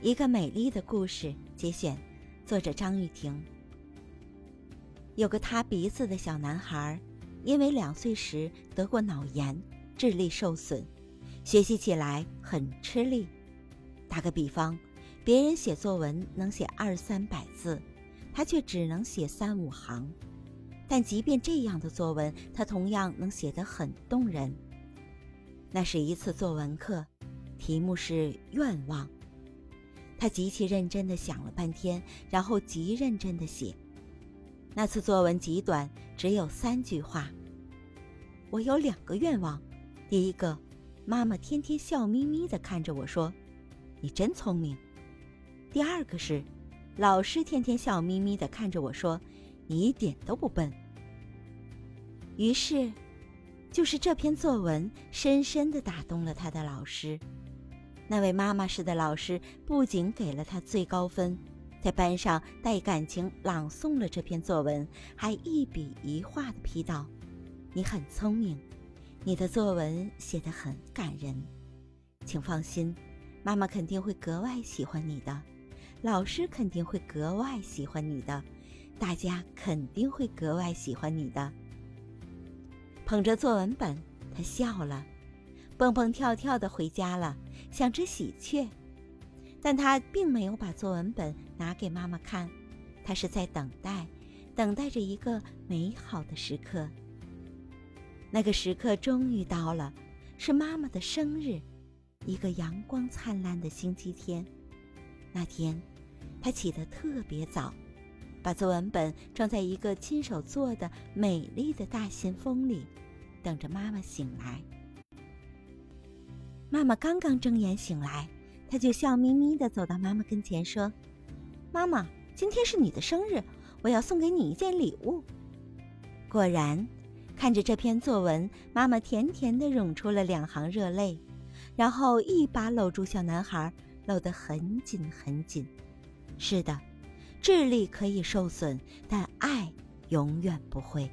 一个美丽的故事节选，作者张玉婷。有个塌鼻子的小男孩，因为两岁时得过脑炎，智力受损，学习起来很吃力。打个比方，别人写作文能写二三百字，他却只能写三五行。但即便这样的作文，他同样能写得很动人。那是一次作文课，题目是愿望。他极其认真地想了半天，然后极认真地写。那次作文极短，只有三句话。我有两个愿望：第一个，妈妈天天笑眯眯地看着我说：“你真聪明。”第二个是，老师天天笑眯眯地看着我说：“你一点都不笨。”于是，就是这篇作文深深地打动了他的老师。那位妈妈式的老师不仅给了他最高分，在班上带感情朗诵了这篇作文，还一笔一画的批道：“你很聪明，你的作文写得很感人，请放心，妈妈肯定会格外喜欢你的，老师肯定会格外喜欢你的，大家肯定会格外喜欢你的。”捧着作文本，他笑了。蹦蹦跳跳的回家了，像只喜鹊。但他并没有把作文本拿给妈妈看，他是在等待，等待着一个美好的时刻。那个时刻终于到了，是妈妈的生日，一个阳光灿烂的星期天。那天，他起得特别早，把作文本装在一个亲手做的美丽的大信封里，等着妈妈醒来。妈妈刚刚睁眼醒来，他就笑眯眯地走到妈妈跟前说：“妈妈，今天是你的生日，我要送给你一件礼物。”果然，看着这篇作文，妈妈甜甜地涌出了两行热泪，然后一把搂住小男孩，搂得很紧很紧。是的，智力可以受损，但爱永远不会。